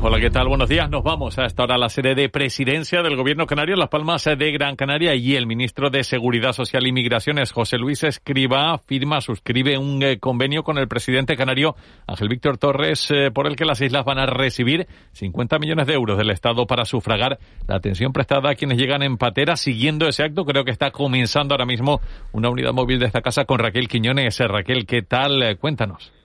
Hola, ¿qué tal? Buenos días. Nos vamos a esta hora a la sede de presidencia del Gobierno Canario, Las Palmas de Gran Canaria, y el ministro de Seguridad Social y Migraciones, José Luis Escriba, firma, suscribe un eh, convenio con el presidente canario, Ángel Víctor Torres, eh, por el que las islas van a recibir 50 millones de euros del Estado para sufragar la atención prestada a quienes llegan en patera. Siguiendo ese acto, creo que está comenzando ahora mismo una unidad móvil de esta casa con Raquel Quiñones. Raquel, ¿qué tal? Cuéntanos.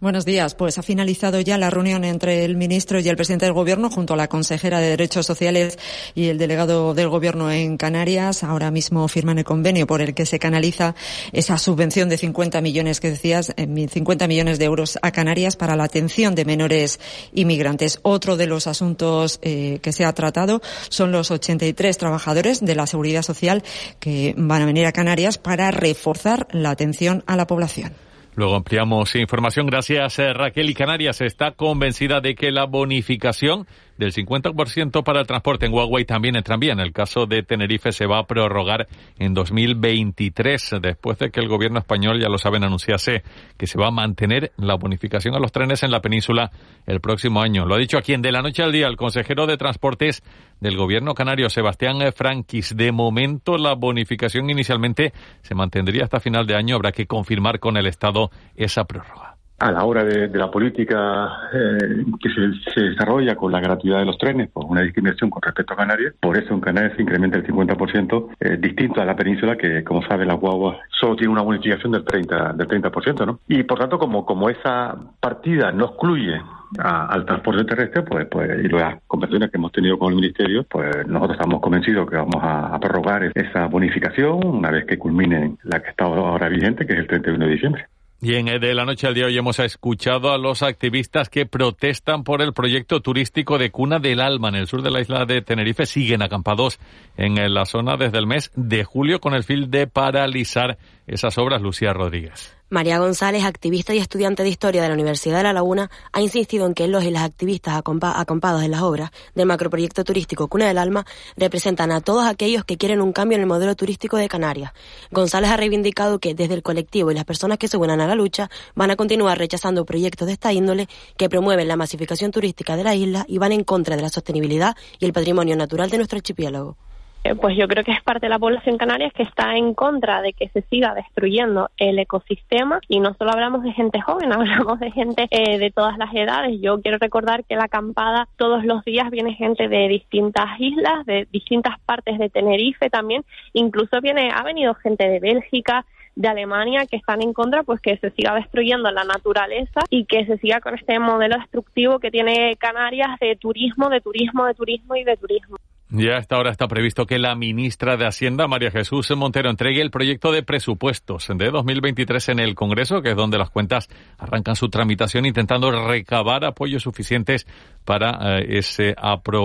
Buenos días. Pues ha finalizado ya la reunión entre el ministro y el presidente del Gobierno junto a la consejera de Derechos Sociales y el delegado del Gobierno en Canarias. Ahora mismo firman el convenio por el que se canaliza esa subvención de 50 millones que decías, 50 millones de euros a Canarias para la atención de menores inmigrantes. Otro de los asuntos eh, que se ha tratado son los 83 trabajadores de la Seguridad Social que van a venir a Canarias para reforzar la atención a la población. Luego ampliamos información. Gracias, eh, Raquel. Y Canarias está convencida de que la bonificación del 50% para el transporte en Huawei también en tranvía. En el caso de Tenerife se va a prorrogar en 2023, después de que el gobierno español, ya lo saben, anunciase que se va a mantener la bonificación a los trenes en la península el próximo año. Lo ha dicho aquí en De la Noche al Día el consejero de Transportes del gobierno canario, Sebastián Franquis. De momento, la bonificación inicialmente se mantendría hasta final de año. Habrá que confirmar con el Estado esa prórroga a la hora de, la política eh, que se, desarrolla con la gratuidad de los trenes, pues una discriminación con respecto a Canarias. Por eso en Canarias se incrementa el 50%, eh, distinto a la península, que como sabe la guagua solo tiene una bonificación del 30%, del 30% ¿no? Y por tanto, como, como esa partida no excluye al transporte terrestre, pues, pues y las conversaciones que hemos tenido con el Ministerio, pues nosotros estamos convencidos que vamos a, a prorrogar esa bonificación una vez que culmine la que está ahora vigente, que es el 31 de diciembre. Y en de la noche al día hoy hemos escuchado a los activistas que protestan por el proyecto turístico de Cuna del Alma en el sur de la isla de Tenerife. Siguen acampados en la zona desde el mes de julio con el fin de paralizar esas obras. Lucía Rodríguez. María González, activista y estudiante de historia de la Universidad de La Laguna, ha insistido en que los y las activistas acampados en las obras del macroproyecto turístico Cuna del Alma representan a todos aquellos que quieren un cambio en el modelo turístico de Canarias. González ha reivindicado que desde el colectivo y las personas que se unan a la lucha van a continuar rechazando proyectos de esta índole que promueven la masificación turística de la isla y van en contra de la sostenibilidad y el patrimonio natural de nuestro archipiélago. Eh, pues yo creo que es parte de la población canaria que está en contra de que se siga destruyendo el ecosistema y no solo hablamos de gente joven, hablamos de gente eh, de todas las edades. Yo quiero recordar que la acampada todos los días viene gente de distintas islas, de distintas partes de Tenerife también, incluso viene ha venido gente de Bélgica, de Alemania que están en contra pues que se siga destruyendo la naturaleza y que se siga con este modelo destructivo que tiene Canarias de turismo, de turismo, de turismo y de turismo. Ya a esta hora está previsto que la ministra de Hacienda, María Jesús Montero, entregue el proyecto de presupuestos de 2023 en el Congreso, que es donde las cuentas arrancan su tramitación, intentando recabar apoyos suficientes para eh, ese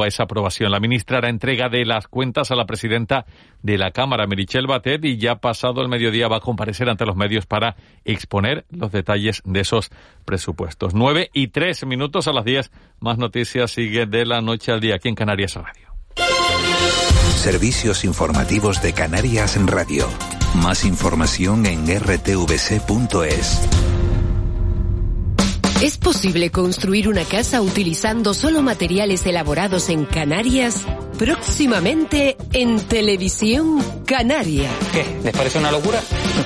esa aprobación. La ministra hará entrega de las cuentas a la presidenta de la Cámara, Merichel Batet, y ya pasado el mediodía va a comparecer ante los medios para exponer los detalles de esos presupuestos. Nueve y tres minutos a las diez. Más noticias sigue de la noche al día aquí en Canarias Radio. Servicios informativos de Canarias en Radio. Más información en rtvc.es. ¿Es posible construir una casa utilizando solo materiales elaborados en Canarias? Próximamente en Televisión Canaria. ¿Qué? ¿Les parece una locura?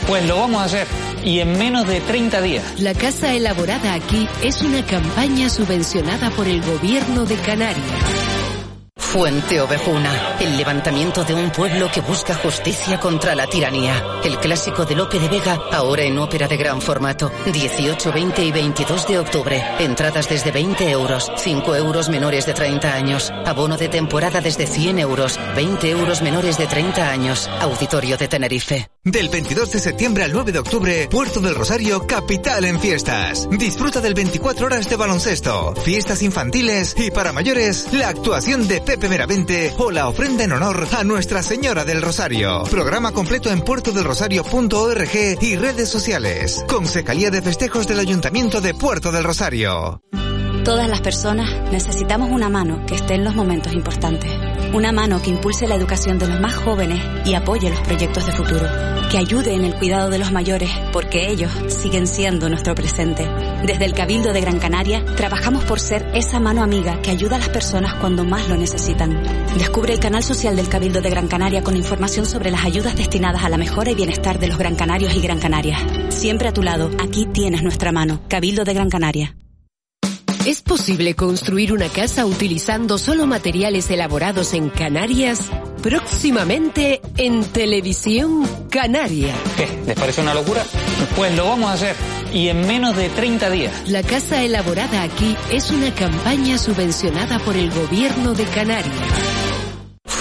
Pues lo vamos a hacer. Y en menos de 30 días. La casa elaborada aquí es una campaña subvencionada por el gobierno de Canarias. Fuente Ovejuna, el levantamiento de un pueblo que busca justicia contra la tiranía. El clásico de Lope de Vega, ahora en ópera de gran formato. 18, 20 y 22 de octubre. Entradas desde 20 euros, 5 euros menores de 30 años. Abono de temporada desde 100 euros, 20 euros menores de 30 años. Auditorio de Tenerife. Del 22 de septiembre al 9 de octubre, Puerto del Rosario, capital en fiestas. Disfruta del 24 horas de baloncesto, fiestas infantiles y para mayores, la actuación de Pepe Meramente o la ofrenda en honor a Nuestra Señora del Rosario. Programa completo en puertodelrosario.org y redes sociales. Consejalía de Festejos del Ayuntamiento de Puerto del Rosario. Todas las personas necesitamos una mano que esté en los momentos importantes Una mano que impulse la educación de los más jóvenes y apoye los proyectos de futuro. Que ayude en el cuidado de los mayores, porque ellos siguen siendo nuestro presente. Desde el Cabildo de Gran Canaria, trabajamos por ser esa mano amiga que ayuda a las personas cuando más lo necesitan. Descubre el canal social del Cabildo de Gran Canaria con información sobre las ayudas destinadas a la mejora y bienestar de los Gran Canarios y Gran Canarias. Siempre a tu lado, aquí tienes nuestra mano. Cabildo de Gran Canaria. ¿Es posible construir una casa utilizando solo materiales elaborados en Canarias? Próximamente en Televisión Canaria. ¿Qué? ¿Les parece una locura? Pues lo vamos a hacer. Y en menos de 30 días. La casa elaborada aquí es una campaña subvencionada por el gobierno de Canarias.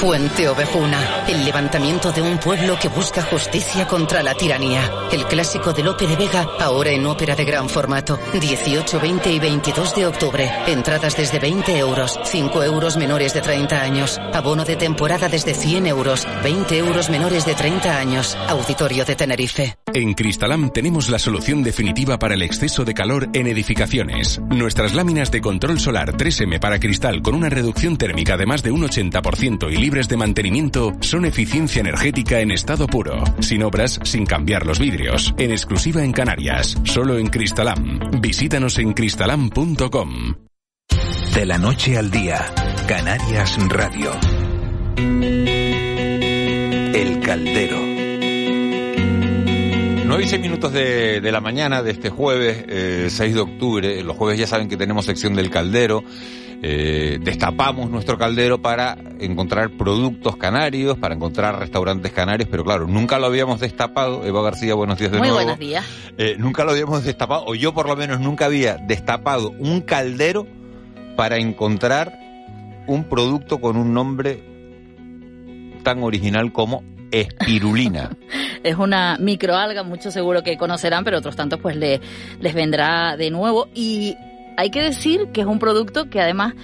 Fuente Ovejuna, el levantamiento de un pueblo que busca justicia contra la tiranía. El clásico de Lope de Vega, ahora en ópera de gran formato. 18, 20 y 22 de octubre. Entradas desde 20 euros, 5 euros menores de 30 años. Abono de temporada desde 100 euros, 20 euros menores de 30 años. Auditorio de Tenerife. En Cristalam tenemos la solución definitiva para el exceso de calor en edificaciones. Nuestras láminas de control solar 3M para cristal con una reducción térmica de más de un 80% y libres de mantenimiento son eficiencia energética en estado puro, sin obras, sin cambiar los vidrios, en exclusiva en Canarias, solo en Cristalam. Visítanos en cristalam.com. De la noche al día, Canarias Radio. El Caldero. 9 y 6 minutos de, de, la mañana de este jueves, eh, 6 de octubre. Los jueves ya saben que tenemos sección del caldero. Eh, destapamos nuestro caldero para encontrar productos canarios, para encontrar restaurantes canarios, pero claro, nunca lo habíamos destapado. Eva García, buenos días de Muy nuevo. buenos días. Eh, nunca lo habíamos destapado, o yo por lo menos nunca había destapado un caldero para encontrar un producto con un nombre tan original como espirulina. es una microalga, muchos seguro que conocerán, pero otros tantos pues le, les vendrá de nuevo. Y hay que decir que es un producto que además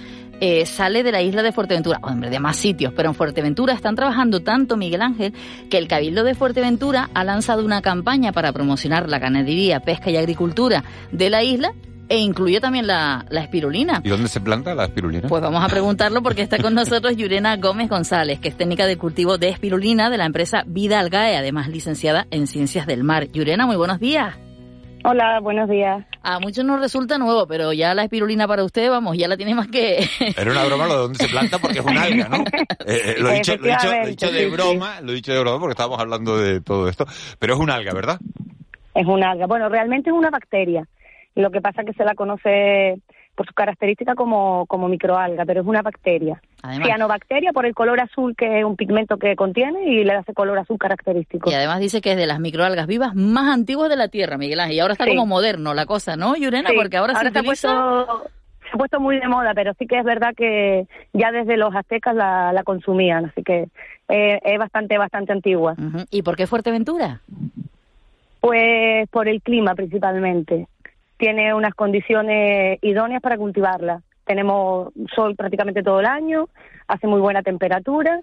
eh, sale de la isla de Fuerteventura, hombre, de más sitios, pero en Fuerteventura están trabajando tanto, Miguel Ángel, que el Cabildo de Fuerteventura ha lanzado una campaña para promocionar la ganadería, pesca y agricultura de la isla e incluye también la, la, espirulina. ¿Y dónde se planta la espirulina? Pues vamos a preguntarlo porque está con nosotros Yurena Gómez González, que es técnica de cultivo de espirulina de la empresa Vida Algae, además licenciada en Ciencias del Mar. Yurena, muy buenos días. Hola, buenos días. A muchos nos resulta nuevo, pero ya la espirulina para usted, vamos, ya la tiene más que... Era una broma lo de dónde se planta porque es un alga, ¿no? Eh, lo, he dicho, lo, he dicho, lo he dicho de broma, lo he dicho de broma porque estábamos hablando de todo esto, pero es un alga, ¿verdad? Es un alga. Bueno, realmente es una bacteria. Lo que pasa es que se la conoce por su característica como, como microalga, pero es una bacteria. Además, Cianobacteria por el color azul que es un pigmento que contiene y le hace color azul característico. Y además dice que es de las microalgas vivas más antiguas de la Tierra, Miguel Ángel. Y ahora está Sí. como moderno la cosa, ¿no, Yurena? Sí, Porque ahora, se se ha utiliza... puesto se ha puesto muy de moda, pero sí que es verdad que ya desde los aztecas la, la consumían, así que eh, es bastante bastante antigua. ¿Y por qué Fuerteventura? Pues por el clima principalmente. Tiene unas condiciones idóneas para cultivarla. Tenemos sol prácticamente todo el año, hace muy buena temperatura,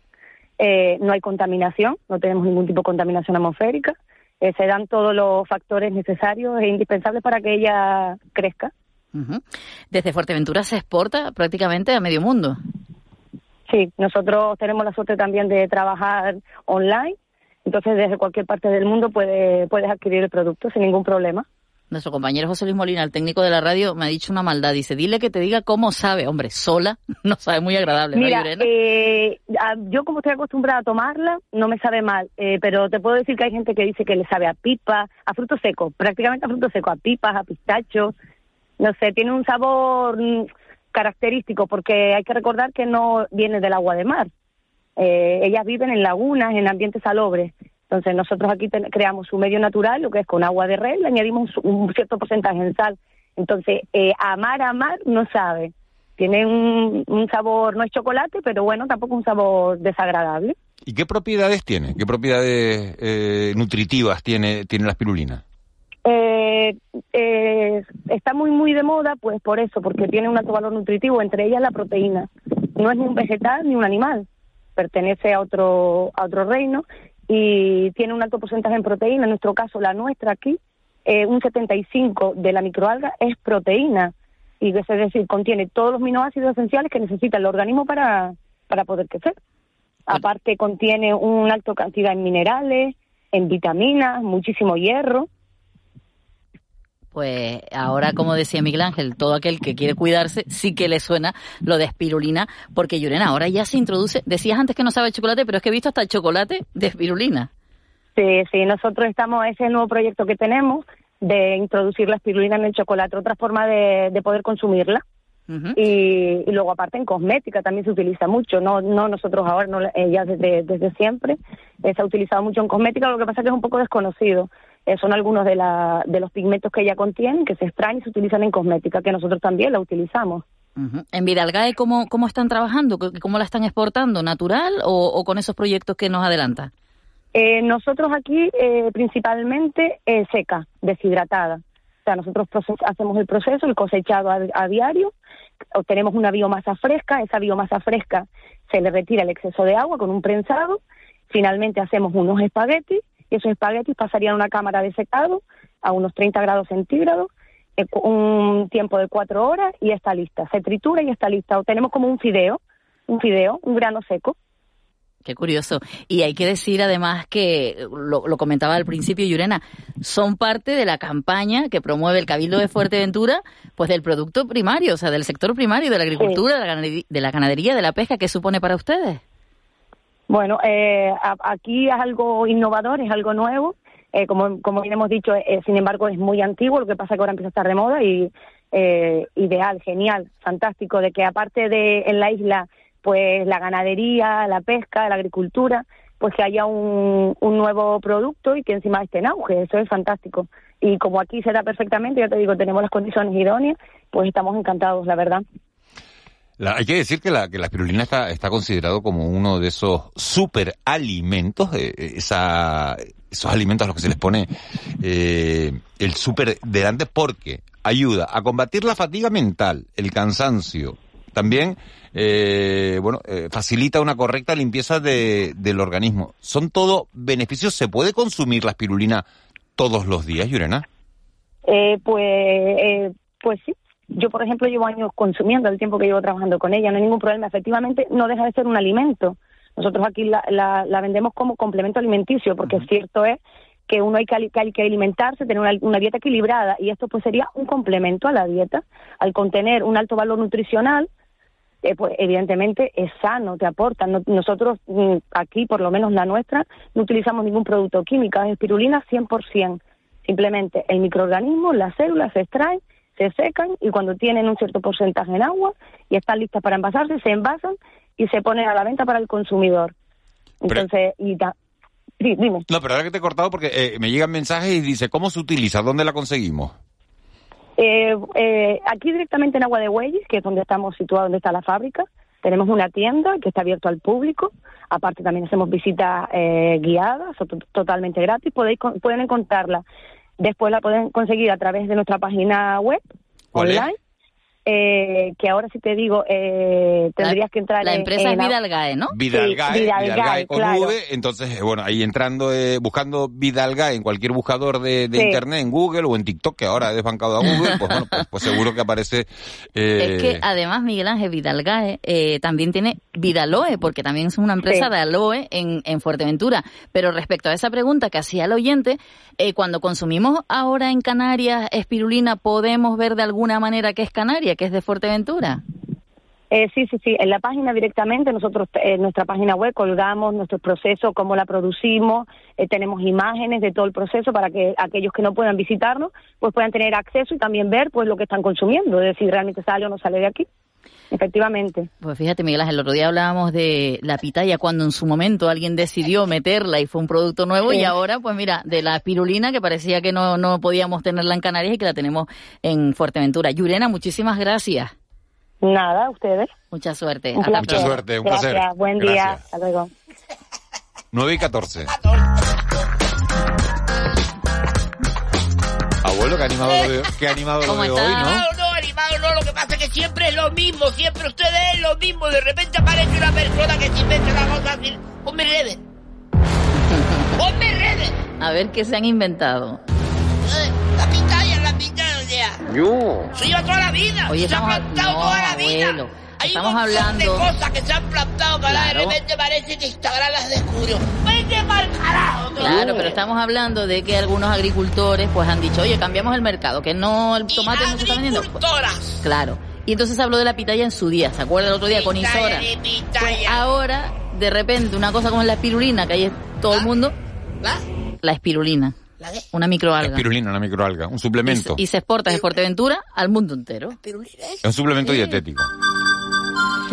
eh, no hay contaminación, no tenemos ningún tipo de contaminación atmosférica. eh, se dan todos los factores necesarios e indispensables para que ella crezca. Ujú. Desde Fuerteventura se exporta prácticamente a medio mundo. Sí, nosotros tenemos la suerte también de trabajar online, entonces desde cualquier parte del mundo puede, puedes adquirir el producto sin ningún problema. Nuestro compañero José Luis Molina, el técnico de la radio, me ha dicho una maldad. Dice, dile que te diga cómo sabe. Hombre, sola no sabe muy agradable, ¿no, Mira, Yurena? eh, yo como estoy acostumbrada a tomarla, no me sabe mal, eh, pero te puedo decir que hay gente que dice que le sabe a pipa, a frutos secos, prácticamente a frutos secos, a pipas, a pistachos, no sé, tiene un sabor mm, característico porque hay que recordar que no viene del agua de mar. Eh, ellas viven en lagunas, en ambientes salobres. Entonces nosotros aquí ten- creamos un medio natural, lo que es con agua de red, le añadimos un, un cierto porcentaje de sal. Entonces, eh, amar, amar no sabe. Tiene un, un sabor, no es chocolate, pero bueno, tampoco un sabor desagradable. ¿Y qué propiedades tiene? ¿Qué propiedades eh, nutritivas tiene, tiene la espirulina? Eh, eh, está muy, muy de moda, pues por eso, porque tiene un alto valor nutritivo, entre ellas la proteína. No es ni un vegetal ni un animal, pertenece a otro, a otro reino y tiene un alto porcentaje en proteína. En nuestro caso, la nuestra aquí, eh, un 75 de la microalga es proteína, y es decir, contiene todos los aminoácidos esenciales que necesita el organismo para, para poder crecer. Aparte contiene una alta cantidad en minerales, en vitaminas, muchísimo hierro. Pues ahora, como decía Miguel Ángel, todo aquel que quiere cuidarse sí que le suena lo de espirulina, porque Yurena ahora ya se introduce, decías antes que no sabe chocolate, pero es que he visto hasta el chocolate de espirulina. Sí, sí, nosotros estamos, ese es el nuevo proyecto que tenemos de introducir la espirulina en el chocolate, otra forma de, de poder consumirla. y, luego aparte en cosmética también se utiliza mucho, no no nosotros ahora, no, eh, ya desde, desde siempre eh, se ha utilizado mucho en cosmética, lo que pasa es que es un poco desconocido. Eh, son algunos de, la, de los pigmentos que ella contiene, que se extraen y se utilizan en cosmética, que nosotros también la utilizamos. En Vidalgae, ¿cómo, ¿cómo están trabajando? ¿Cómo la están exportando? ¿Natural o, con esos proyectos que nos adelanta? Eh, nosotros aquí eh, principalmente seca, deshidratada. O sea, nosotros hacemos el proceso, el cosechado a, diario, obtenemos una biomasa fresca, esa biomasa fresca se le retira el exceso de agua con un prensado, finalmente hacemos unos espaguetis esos espaguetis pasarían a una cámara de secado a unos 30 grados centígrados, eh, un tiempo de cuatro horas y está lista. Se tritura y está lista. O tenemos como un fideo, un fideo, un grano seco. Qué curioso. Y hay que decir además que, lo, comentaba al principio Yurena, son parte de la campaña que promueve el Cabildo de Fuerteventura, pues del producto primario, o sea, del sector primario, de la agricultura, de la ganadería, de la pesca, ¿qué supone para ustedes? Bueno, eh, aquí es algo innovador, es algo nuevo. Eh, como, como bien hemos dicho, eh, sin embargo, es muy antiguo, lo que pasa es que ahora empieza a estar de moda y eh, ideal, genial, fantástico, de que aparte de en la isla, pues la ganadería, la pesca, la agricultura, pues que haya un, un nuevo producto y que encima esté en auge, eso es fantástico. Y como aquí se da perfectamente, ya te digo, tenemos las condiciones idóneas, pues estamos encantados, la verdad hay que decir que la, que la espirulina está, está considerado como uno de esos superalimentos, eh, esa, esos alimentos a los que se les pone eh, el super delante porque ayuda a combatir la fatiga mental, el cansancio, también eh, bueno, eh, facilita una correcta limpieza de, del organismo. ¿Son todo beneficios? ¿Se puede consumir la espirulina todos los días, Yurena? Eh, pues, eh, pues sí, yo, por ejemplo, llevo años consumiendo el tiempo que llevo trabajando con ella, no hay ningún problema. Efectivamente, no deja de ser un alimento. Nosotros aquí la, la, vendemos como complemento alimenticio, porque es cierto es que uno hay que, hay que alimentarse, tener una, dieta equilibrada, y esto pues sería un complemento a la dieta. Al contener un alto valor nutricional, eh, pues evidentemente es sano, te aporta. nosotros mm, aquí, por lo menos la nuestra, no utilizamos ningún producto químico, es espirulina 100%. Simplemente el microorganismo, las células se extraen se secan y cuando tienen un cierto porcentaje en agua y están listas para envasarse, se envasan y se ponen a la venta para el consumidor. Entonces, y sí, dime. No, pero ahora que te he cortado porque eh, me llegan mensajes y dice, ¿cómo se utiliza? ¿Dónde la conseguimos? Eh, eh, aquí directamente en Agua de Huellis, que es donde estamos situados, donde está la fábrica, tenemos una tienda que está abierta al público. Aparte también hacemos visitas guiadas, totalmente gratis. Podéis, pueden encontrarla Después la pueden conseguir a través de nuestra página web online. Eh, que ahora si te digo, eh, tendrías que entrar La empresa es Vidalgae, ¿no? Vidalgae, Vidalgae, con V, entonces, eh, bueno, ahí entrando, eh, buscando Vidalgae en cualquier buscador de, internet, en Google o en TikTok, que ahora ha desbancado a Google, pues bueno, pues, pues, seguro que aparece... Es que además Miguel Ángel Vidalgae también tiene Vidaloe, porque también es una empresa de aloe en, en Fuerteventura. Pero respecto a esa pregunta que hacía el oyente, cuando consumimos ahora en Canarias espirulina, ¿podemos ver de alguna manera que es Canarias? Que es de Fuerteventura. Eh, sí, sí, sí. En la página directamente, nosotros en nuestra página web colgamos nuestro proceso, cómo la producimos, eh, tenemos imágenes de todo el proceso para que aquellos que no puedan visitarnos, pues puedan tener acceso y también ver pues lo que están consumiendo, es decir, realmente sale o no sale de aquí. Efectivamente. Pues fíjate, Miguel Ángel, el otro día hablábamos de la pitaya cuando en su momento alguien decidió meterla y fue un producto nuevo y ahora, pues mira, de la espirulina que parecía que no, no podíamos tenerla en Canarias y que la tenemos en Fuerteventura. Yurena, muchísimas gracias. Nada, ustedes. Mucha suerte. Mucha suerte, un placer. Buen día. Hasta luego. 9 y 14. Abuelo, qué animado lo veo, qué animado lo veo hoy, ¿no? No, lo que pasa es que siempre es lo mismo, siempre ustedes es lo mismo. De repente aparece una persona que se inventa una cosa así. Ponme redes. Ponme redes. A ver qué se han inventado. Eh, la pitaya, la pitaya, o sea. Yo. Se lleva toda la vida. Oye, se ha plantado toda la vida. Hay estamos un montón hablando... de cosas que se han plantado de Claro. repente parece que Instagram las descubrió. ¡Vete mal carajo! Claro, pero estamos hablando de que algunos agricultores pues han dicho, oye, cambiamos el mercado, que no, el tomate no se está vendiendo. Pues, claro. Y entonces habló de la pitaya en su día, ¿se acuerda el otro día con Isora? Pitaya, pitaya. Pues ahora, de repente, una cosa como la espirulina, que hay en todo el mundo, ¿La? la espirulina, ¿La qué? una microalga. Espirulina, una microalga, un suplemento. Y se exporta de Fuerteventura al mundo entero. Es un suplemento dietético.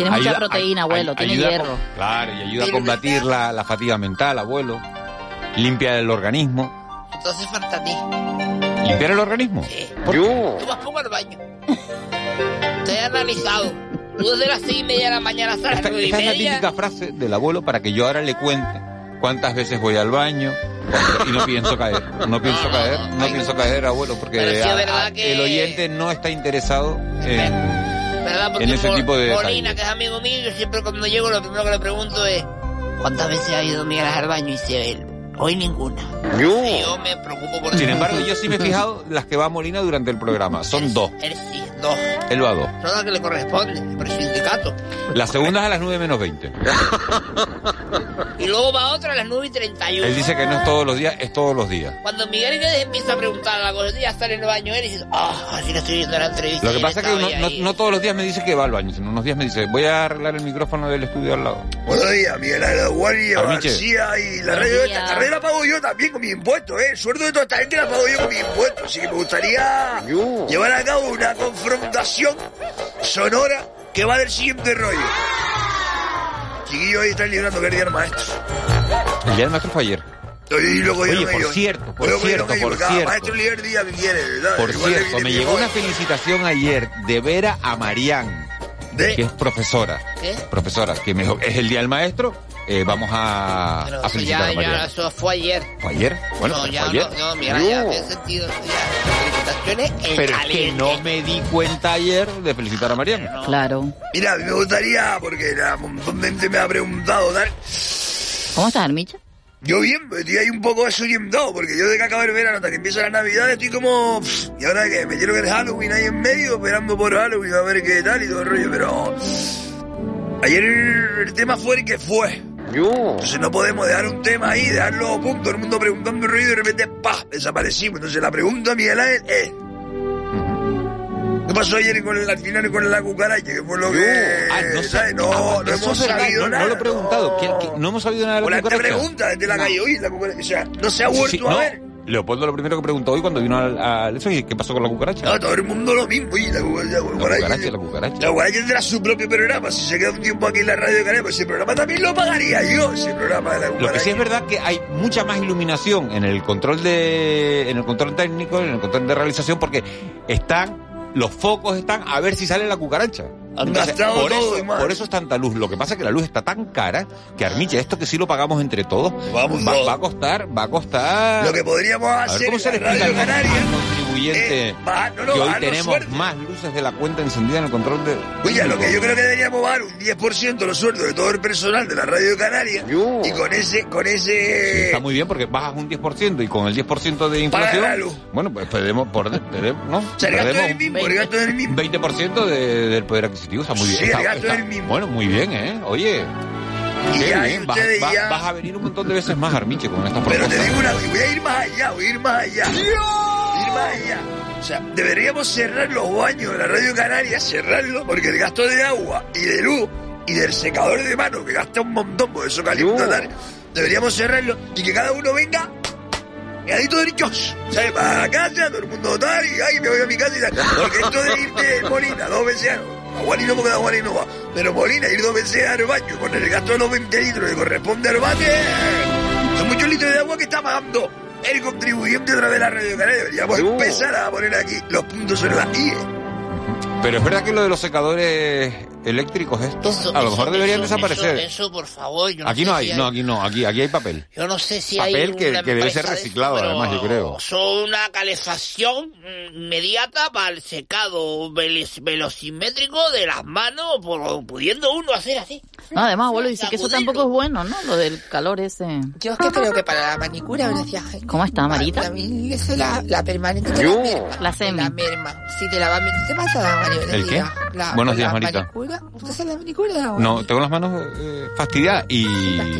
Tiene mucha proteína, abuelo, ay- tiene hierro. claro, y ayuda a combatir la, la fatiga mental, abuelo. Limpia el organismo. Entonces falta a ti. ¿Limpiar el organismo? ¿Por qué? Tú vas poco al baño. Te he analizado. Tú desde las seis y media de la mañana hasta las Esta, nueve y esta es la típica frase del abuelo para que yo ahora le cuente cuántas veces voy al baño y no pienso caer. No pienso caer, no pienso caer, abuelo, porque sí a- a- que- el oyente no está interesado en, ¿Verdad? Porque en ese tipo de Molina, que es amigo mío, yo siempre cuando llego lo primero que le pregunto es ¿Cuántas veces ha ido Miguel al baño? Y dice él, hoy ninguna. Y yo me preocupo por Sin embargo, yo sí me he fijado las que va Molina durante el programa. Son dos. Él sí, dos. Él va a dos. Son las que le corresponde, por el sindicato. Las segundas a las 9 menos 20. Y luego va otra a las 9 y 31. Él dice que no es todos los días, es todos los días. Cuando Miguel Guedes empieza a preguntar algo, los días estar en el baño él y dice, ah, así que estoy viendo la entrevista. Lo que pasa es que no, no- no todos los días me dice que va al baño, sino unos días me dice, voy a arreglar el micrófono del estudio al lado. Buenos días, Miguel Ángel Guardia. García y la radio días. esta. La radio la pago yo también con mis impuestos, ¿eh? El sueldo de toda esta gente la pago yo con mis impuestos. Así que me gustaría llevar a cabo una confrontación sonora que va del siguiente rollo. Chiquillos ahí están librando que es día del maestro. El día del maestro fue ayer. Y luego Oye, por ellos. cierto, por Luego cierto, ellos, por cierto. maestro el día que quiere, ¿verdad? Por Igual cierto, me le- llegó le- una felicitación ayer de Vera a Marián, que es profesora. ¿Qué? Profesora, que me dijo, es el día del maestro, eh, vamos a, Pero a eso felicitar ya, a Marián. ya, eso fue ayer. ¿Fue ayer? Bueno, no, ya fue ayer. no, no, mira, ya tiene sentido. Ya, felicitaciones en Pero es que no me di cuenta ayer de felicitar a Marián. Claro. Mira, a mí me gustaría, porque la- un montón de gente me ha preguntado, tal. ¿Cómo estás, Armicha? Yo bien, estoy ahí un poco desorientado, porque yo de que acaba el verano hasta que empieza la Navidad estoy como... y ahora que me quiero ver Halloween ahí en medio, esperando por Halloween a ver qué tal y todo el rollo, pero... Ayer el tema fue el que fue. Entonces no podemos dejar un tema ahí, dejarlo pum, todo el mundo preguntando el rollo y de repente ¡pah! desaparecimos. Entonces la pregunta a Miguel Ángel es... ¿Qué pasó ayer con el, al final con la cucaracha? ¿Qué fue lo que...? Ah, no sé. No, Ah, no hemos sabido no, nada. no lo he preguntado. ¿Qué- qué- no hemos sabido nada de O la la te cucaracha. pregunta desde la calle, oye, la cucaracha. O sea, no se ha Sí, vuelto sí, a no, ver. Leopoldo lo primero que preguntó hoy cuando vino al, al eso, ¿y ¿qué pasó con la cucaracha? No, todo el mundo lo mismo, oye, la cucaracha. La cucaracha, cucaracha, la cucaracha. La cucaracha tendrá su propio programa. Si se queda un tiempo aquí en la radio de Canarias, pues ese programa también lo pagaría yo, ese programa de la cucaracha. Lo que sí es verdad que hay mucha más iluminación en el control de en el control técnico, en el control de realización porque están los focos están a ver si sale la cucaracha. Entonces, por, todo, eso, hermano. por eso es tanta luz. Lo que pasa es que la luz está tan cara que Armiche, esto que sí lo pagamos entre todos, Vamos va, a costar, va a costar. Lo que podríamos hacer cómo se Canaria contribuyente no, no, que hoy tenemos sueldos. más luces de la cuenta encendida en el control de. Oye, lo que yo creo que deberíamos bajar un 10% los sueldos de todo el personal de la Radio de Canarias y con ese, con ese... Está muy bien porque bajas un 10% y con el 10% de inflación. Bueno, pues perdemos, por, perdemos, ¿no? sea, el gasto Perdemos es el mismo, el gasto es el mismo. 20% de- del poder adquisitivo está muy bien. Sí, el gasto está- es el mismo. Bueno, muy bien, ¿eh? Oye. Y ya, bien. Vas, ustedes vas- ya- vas a venir un montón de veces más, Armiche, con estas Pero propuestas. te digo una, voy a ir más allá, voy a ir más allá. Ir más allá. O sea, deberíamos cerrar los baños de la Radio Canaria, cerrarlo, porque el gasto de agua y de luz y del secador de mano, que gasta un montón, porque eso calienta tal, deberíamos cerrarlo y que cada uno venga quedadito derechos, ¿sabes? Para la casa, todo el mundo tal, y ay, me voy a mi casa y tal. Porque esto de irte de Molina dos veces a Guani no, porque a Guani no va. Pero Molina, ir dos veces al baño con el gasto de los 20 litros que corresponde al bate, son muchos litros de agua que está pagando el contribuyente a través de la radio canaria. Deberíamos empezar a poner aquí los puntos sobre las IE. Pero es verdad que lo de los secadores eléctricos estos, a lo mejor Eso- deberían eso- desaparecer. Eso, eso, por favor. Yo no aquí sé no si hay, no, aquí no, aquí, aquí hay papel. Yo no sé si hay Papel que, una que debe ser reciclado, eso, además, yo creo. Son una calefacción inmediata para el secado velocimétrico de las manos, por- pudiendo uno hacer así. No, además, abuelo dice que eso tampoco es bueno, ¿no? Lo del calor ese. Yo es que creo que para la manicura decía gente. ¿Cómo está, Marita? Eso la, la permanente Yo. la merma. La semi. La merma. Si te la va a meter, te pasa la. ¿El qué? La- Buenos días, la Marita. manicura manicura? ¿Usted hace la manicura? o- No, tengo las manos eh, fastidiadas y...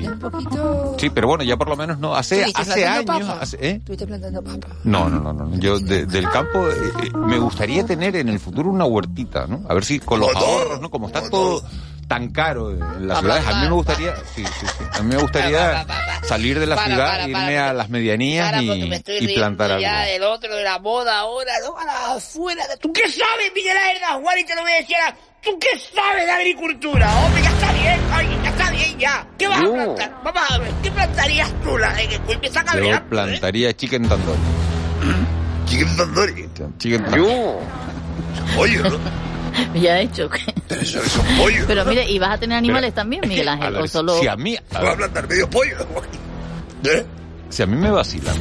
Un poquito... Sí, pero bueno, ya por lo menos no. Hace, ¿Estuviste hace años... hace- ¿eh? ¿Estuviste plantando papa? No, no, no, no. Yo de- del campo eh, eh, me gustaría tener en el futuro una huertita, ¿no? A ver si con los ahorros, ¿no? Como está todo tan caro en las ciudades, a mí me gustaría, sí, sí, sí. A mí me gustaría salir de la Para, ciudad, para, irme para, a las medianías y, me estoy y plantar algo. ya del otro, de la moda ahora, no, para afuera. ¿Tú qué sabes, Miguel Ángel Juan? Y te lo voy a decir ahora. ¿Tú qué sabes de agricultura? Hombre, ya está bien, oye, ya está bien, ya. ¿Qué vas a Yo. plantar? Vamos a ver, ¿qué plantarías tú? La, en el me está Yo cabreando, ¿eh? plantaría chicken tandoori. Chicken tandoori. Chicken tandoori. Pollo, ¿no? Ya he hecho. Eso es un pollo. Pero mire, ¿y vas a tener animales también, Miguel A Ángel? ver, ¿O solo...? Si a mí... a Voy a plantar medio pollo. ¿Eh? si a mí me vacilan,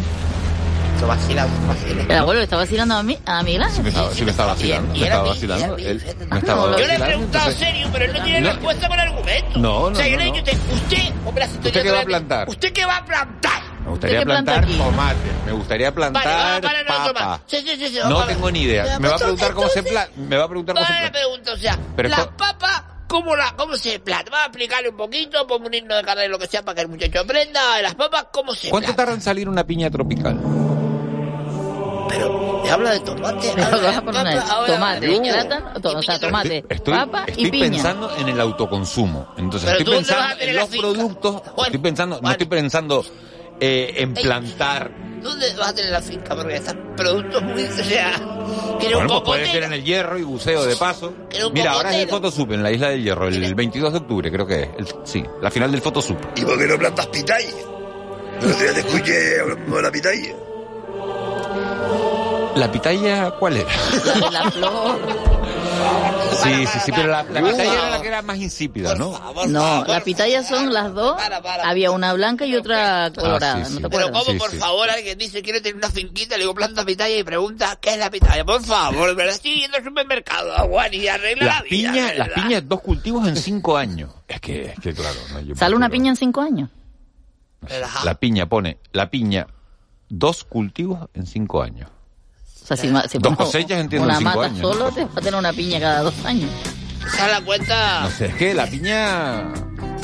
Vacila, vacila. El abuelo le está vacilando a, mí, a Miguel Ángel. si me está, si me está vacilando, me mi- vacilando, él me estaba Yo le he preguntado entonces- serio, pero él no tiene No. respuesta con argumento. No, O sea, no, yo le he no, dicho, usted, usted, hombre, la ¿Usted qué va a plantar? ¿Usted qué va a plantar? Me gustaría plantar aquí, no? tomate, me gustaría Vale, plantar vamos papa. Sí, sí, sí, sí, No vamos tengo ni idea. Me va a preguntar cómo se planta. Me va a preguntar cómo se Vale, planta. pregunta, o sea, Pero las papas, ¿cómo, la, ¿cómo se planta? Va a explicarle un poquito, pongo un himno de carne, lo que sea, para que el muchacho aprenda. Las papas, ¿cómo se ¿Cuánto planta? tarda en salir una piña tropical? Pero, me habla de tomate, Pero habla vas de a poner papa, ahora tomate, piña. plátano, to- o sea, tomate, Estoy, papa y estoy piña. pensando en el autoconsumo. Entonces Pero estoy pensando en los productos. Estoy pensando, no estoy pensando eh, en plantar. ¿Dónde vas a tener la finca? Porque están productos muy, o sea, quiere un Bueno, pues puede ser en el hierro y buceo de paso. Mira, ahora es el. Fotosup en la isla del Hierro, el 22 de octubre creo que es. El- sí, la final del Fotosup. ¿Y por qué no plantas pitaya? Día te escuché hablando de la pitaya. ¿La pitaya cuál era? La flor. Sí, sí, sí, pero la, la pitaya era la que era más insípida, ¿no? No, las pitayas son las dos. Había una blanca y otra colorada, Ah, sí, ¿no sí. te Pero como, Sí, por sí. favor, alguien dice quiere tener una finquita, le digo planta pitaya y pregunta qué es la pitaya. Por favor, ¿verdad? Estoy yendo al supermercado, Juan, y arregla la Las vida. piñas, las piñas, dos cultivos en cinco años. Es que, es que claro, no, yo ¿Sale una piña en cinco años? La piña pone, la piña, dos cultivos en cinco años. O sea, si, si Dos cosechas, entiendo, en Una cinco mata años, solo te va a tener una piña cada dos años. Esa es la cuenta, No sé, es que la piña...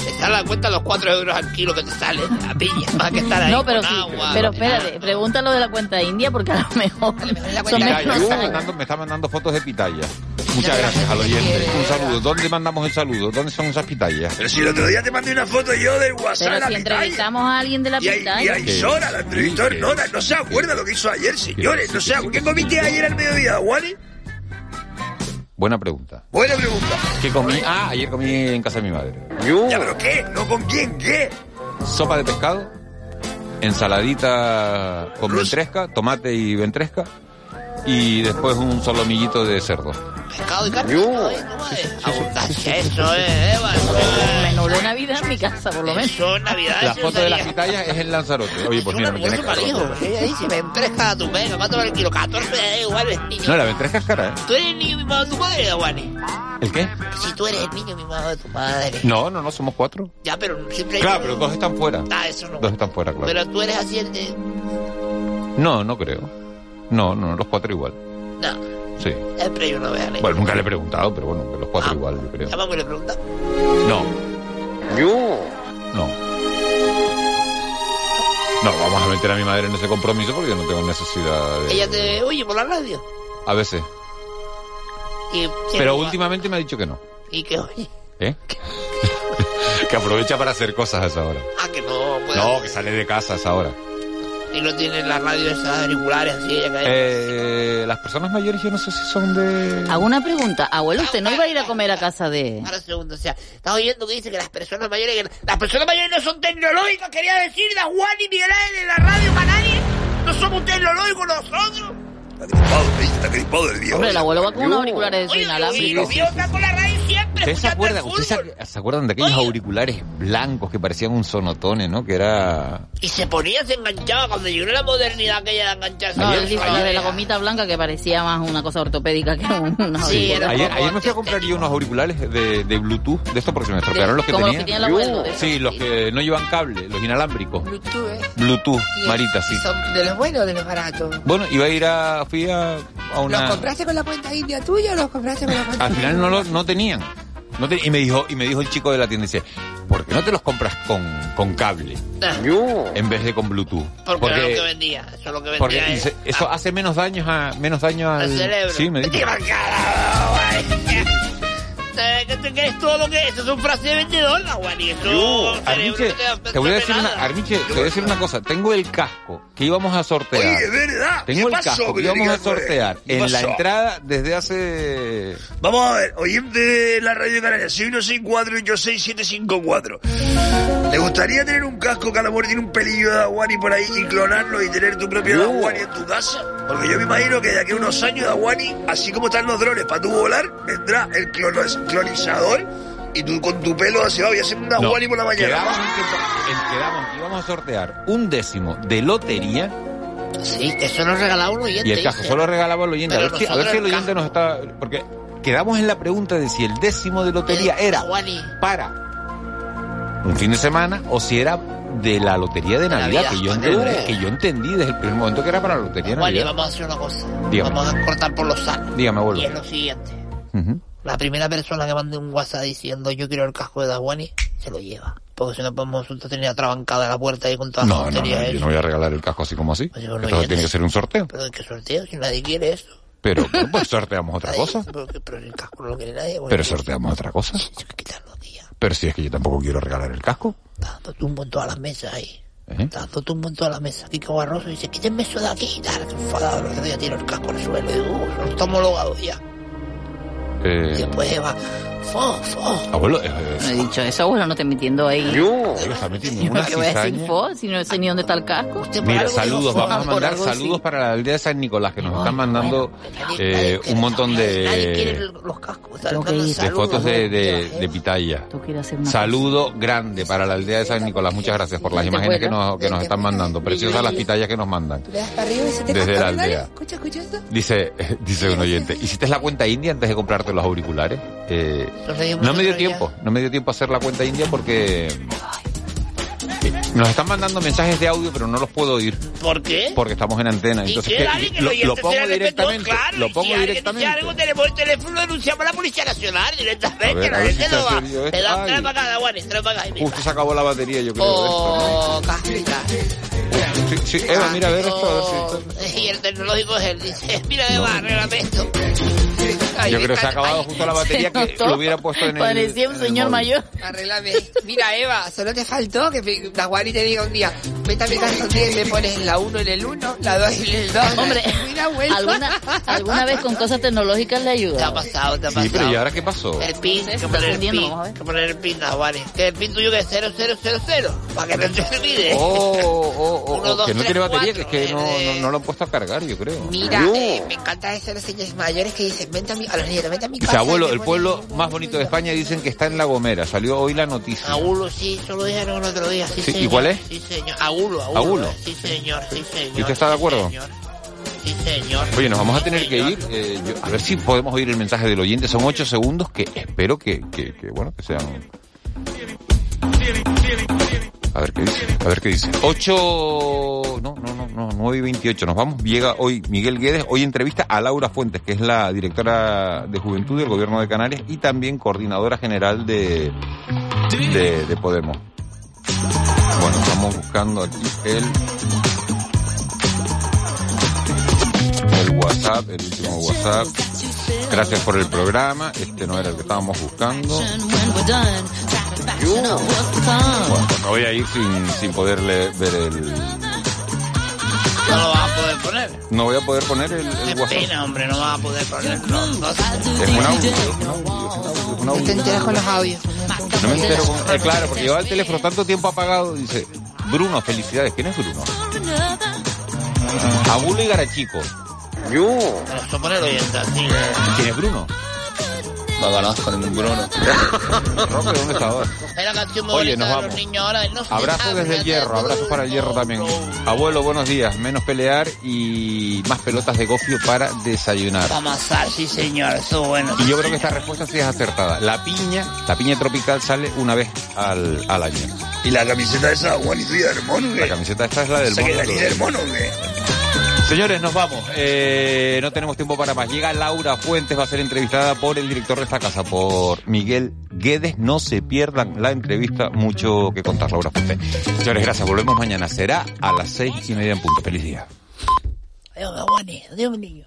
esa es la cuenta los 4 euros al kilo que te sale la piña. Más que estar ahí No, pero con sí. agua. Pero espérate, pregúntalo de la cuenta india porque a lo mejor son Pitaya, menos me, está años. mandando, me está mandando fotos de pitaya. Muchas gracias al oyente. Un saludo. ¿Dónde mandamos el saludo? ¿Dónde son esas pitayas? Pero si el otro día te mandé una foto yo del WhatsApp Pero si pitaya. entrevistamos a alguien de la Y, ahí- y pitaya. ahí Sora, la entrevistó Sí, Nora, no se acuerda lo que hizo ayer, señores. No sé, ¿qué comiste ayer al mediodía, Wally? Buena pregunta. Buena pregunta. ¿Qué comí? Ah, ayer comí en casa de mi madre. Ya, pero ¿qué? ¿No con quién? ¿Qué? Sopa de pescado, ensaladita con ventresca, tomate y ventresca, y después un solomillito de cerdo. Pescado y carne. Ay, no, eh, Abundancia, eso es, eh, vale. Menú de Navidad en mi casa, por lo menos. Eso, Navidad. La eso foto de las pitayas es en Lanzarote. Oye, pues mira, me tienes hijos. Ella dice, tu pega, ¿cuánto vale el kilo? 14, eh, igual es niño. No, la ventresca es cara, ¿eh? ¿Tú eres el niño mimado de tu madre, Wani? ¿El qué? Si tú eres el niño mimado de tu madre. No, no, no, somos cuatro. Ya, pero siempre hay Claro, pero dos están fuera. Ah, eso no. Dos están fuera, claro. Pero tú eres así el de... No, no creo. No, no, los cuatro igual. No, Sí. siempre hay uno, véale. Bueno, nunca le he preguntado, pero bueno, los cuatro igual, yo creo. Le pregunta. No. Yo. No. No, vamos a meter a mi madre en ese compromiso porque yo no tengo necesidad de... Ella te oye por la radio. A veces. Y, Pero últimamente me ha dicho que no. ¿Y que oye? ¿Eh? que aprovecha para hacer cosas a esa hora. Ah, que no puede. No, que sale de casa a esa hora. Y no tiene la radio esas auriculares así, ella. Eh, las personas mayores yo no sé si son de... Hago una pregunta. Abuelo, ¿usted no iba a ir a comer a casa de...? Ahora segundo, o sea, estás oyendo que dice que las personas mayores, que las personas mayores no son tecnológicas, quería decir la Juan y Miguel Ángel de la radio Canaria, no somos tecnológicos nosotros. Está gripado, está gripado el viejo. Hombre, el abuelo va con unos auriculares de su Y inalámbrico. los míos están con la radio siempre, ¿Ustedes se acuerdan. ¿ustedes se, acuerdan de aquellos auriculares blancos que parecían un sonotone, no? Que era... Y se ponía, se enganchaba cuando llegó la modernidad aquella de engancharse. No, de la gomita blanca que parecía más una cosa ortopédica que un- una Sí, auricular. era Ayer, me fui a comprar yo unos auriculares de, de Bluetooth, de estos porque se me estropearon los que como los tenía. que de Sí, los que no llevan cable, los inalámbricos. Bluetooth, ¿eh? Bluetooth, Y- Marita, sí. ¿Son de los buenos o de los baratos? Bueno, iba a ir a... Fui a, a ¿Los una... compraste con la cuenta india tuya o los compraste con la cuenta Al final no, lo, no tenían. No te- y me dijo y me dijo el chico de la tienda dice, ¿por qué no te los compras con, con cable en vez de con Bluetooth? Porque, era lo que vendía. Eso es lo que vendía. porque dice, eso hace menos daños a menos daño al, Al cerebro. Sí, me dijo. qué te crees todo lo que Eso es un frase de vendedor, Yo, Armiche, no da- te voy a decir una. Armiche, te voy a decir una cosa. Tengo el casco que íbamos a sortear. Oye, es verdad. Tengo ¿Qué el pasó casco que íbamos a nueve? sortear ¿Qué en la entrada desde hace. Vamos a ver, oyente de la radio canaria, 6164 y yo 6754. ¿Te gustaría tener un casco que a lo mejor tiene un pelillo de Aguani por ahí y clonarlo y tener tu propio Aguani en tu casa? Porque yo me imagino que de aquí a unos años Aguani, así como están los drones para tu volar, vendrá el clonizador y tú con tu pelo así, va, voy a hacer una No, Aguani por la mañana. Quedamos en que, en- quedamos que íbamos a sortear un décimo de lotería Sí, eso nos regalaba un oyente. y el casco dice. solo regalaba al oyente. A ver, si, a ver si el oyente nos está. Porque quedamos en la pregunta de si el décimo de lotería era Aguani. para un fin de semana o si era de la lotería de Navidad, Navidad, que yo, entendí, que yo entendí desde el primer momento que era para la lotería de Navidad. vamos a hacer una cosa. Dígame. Vamos a cortar por los sanos. Dígame, abuelo. Y es lo siguiente. La primera persona que mande un WhatsApp diciendo yo quiero el casco de Daguani, se lo lleva. Porque si no podemos tener atrabancada la puerta ahí con todas las No, no, no, tonterías yo no voy a regalar el casco así como así. Esto ya tiene no- que ser un sorteo. Pero qué sorteo, si nadie quiere eso. Pero pues sorteamos otra cosa. Pero, pero el casco no lo quiere nadie. bueno, Pero sorteamos otra cosa. Pero si es que yo tampoco quiero regalar el casco. Dando tumbo en todas las mesas ahí. ¿Eh? Dando tumbo en todas las mesas. Kiko Barroso dice, quítenme eso de aquí. Dale, que enfadado. Lo que tiro el casco al suelo. Y digo, uh, no está homologado ya. Y Eh, después Eva, fo, fo. abuelo, eh, No he dicho eso, abuelo, no te metiendo ahí. Yo, está metiendo Yo una que voy a decir fo, si no sé ni dónde está el casco. Mira, saludos, vamos a mandar saludos sí. para la aldea de San Nicolás, que nos están mandando eh, un montón Nadie quiere de, los cascos. Tengo que ir. de fotos de, de, de pitaya. Saludo grande para la aldea de San Nicolás. Muchas gracias por las imágenes que nos, que nos están mandando. Preciosas las pitayas que nos mandan. Desde la aldea. Escucha, escucha esto. Dice, dice un oyente, ¿hiciste la cuenta india antes de comprarte los auriculares? Eh, no me dio tiempo, no me dio tiempo a hacer la cuenta india porque eh, nos están mandando mensajes de audio, pero no los puedo oír ¿Por qué? porque estamos en antena. ¿Y lo, oyentes pongo directamente. claro, lo pongo si directamente. algo, tenemos el teléfono, denunciamos a la Policía Nacional directamente. A ver, la gente si no va. esto. Te da Ay. trae para acá, Daguani, trae para acá. Justo se acabó la batería, yo creo. Oh, casquita. de esto, ¿no? Sí, sí, Eva, mira a ver esto. a ver si- Y el tecnológico es él, dice, mira, Eva, arréglame Ay, Yo creo que se ha acabado Ay, justo la batería que lo hubiera puesto en el. Parecía un señor móvil. mayor. Arréglame. Mira, Eva, solo te faltó que Daguari te diga un día, vete a mi casa y me pones la 1 en el 1, la 2 en el 2. Hombre, Mira, vuelta. ¿alguna, alguna vez con cosas tecnológicas le Te ha ayuda? pasado, te ha Sí, pasado. pero ¿y ahora qué pasó? El pin, que poner el pin, que poner el pin. Que el pin tuyo que es 0000, para que no te olvides. Oh, oh, oh, Uno, oh, dos, que no tres, tiene batería, que es que no, eh, no, no lo han puesto a cargar, yo creo. Mira, eh, me encanta los señores mayores que dicen, vente a mi, a los nietos, vente a mi casa. abuelo, el pueblo más bonito de España dicen que está en La Gomera. Salió hoy la noticia. Agulo, sí, eso lo dijeron el otro día. Sí, Sí, ¿y cuál es? Sí, señor. Agulo, agulo. Agulo. Sí, señor, sí, señor. ¿Y usted está de sí, acuerdo? señor. Sí, señor. Oye, nos vamos a tener Sí, que ir. eh, yo- a ver si podemos oír el mensaje del oyente. Son ocho segundos que espero que, que, que, bueno, que sean... A ver qué dice. A ver qué dice. Ocho... No, no, no, no. Nueve y veintiocho. Nos vamos. Llega hoy Miguel Guedes. Hoy entrevista a Laura Fuentes, que es la directora de Juventud del Gobierno de Canarias y también coordinadora general de, de, de Podemos. Bueno, estamos buscando aquí el el WhatsApp, el último WhatsApp. Gracias por el programa. Este no era el que estábamos buscando. Bueno, pues me voy a ir sin, sin poderle ver el... No lo vas a poder poner. No voy a poder poner el, WhatsApp. pena, hombre, no vas a poder. No, Es un audio, es un audio, es un audio, es un No te audio. enteras con los audios. No me entero. con- eh, claro, porque lleva el teléfono tanto tiempo apagado. Dice, Bruno, felicidades. ¿Quién es Bruno? Abulo y Garachico. Yo. Oyente así. ¿Quién es Bruno? No conozco ningún Bruno. ¿dónde está ahora? Es la canción muy Oye, nos vamos. los niños ahora. No se Abrazo sabe, desde el hierro, abrazos para el hierro también. Abuelo, buenos días. Menos pelear y más pelotas de gofio para desayunar. Amasar, sí señor, eso es bueno. Y yo creo que esta respuesta sí es acertada. La piña, la piña tropical sale una vez al, al año. ¿Y la camiseta esa, Juan y del mono, La camiseta esta es la del ¿Se mono. del mono? Señores, nos vamos. Eh, no tenemos tiempo para más. Llega Laura Fuentes, va a ser entrevistada por el director de esta casa, por Miguel Guedes. No se pierdan la entrevista, mucho que contar, Laura Fuentes. Señores, gracias. Volvemos mañana. Será a las seis y media en punto. Feliz día. Adiós, Adiós, niño.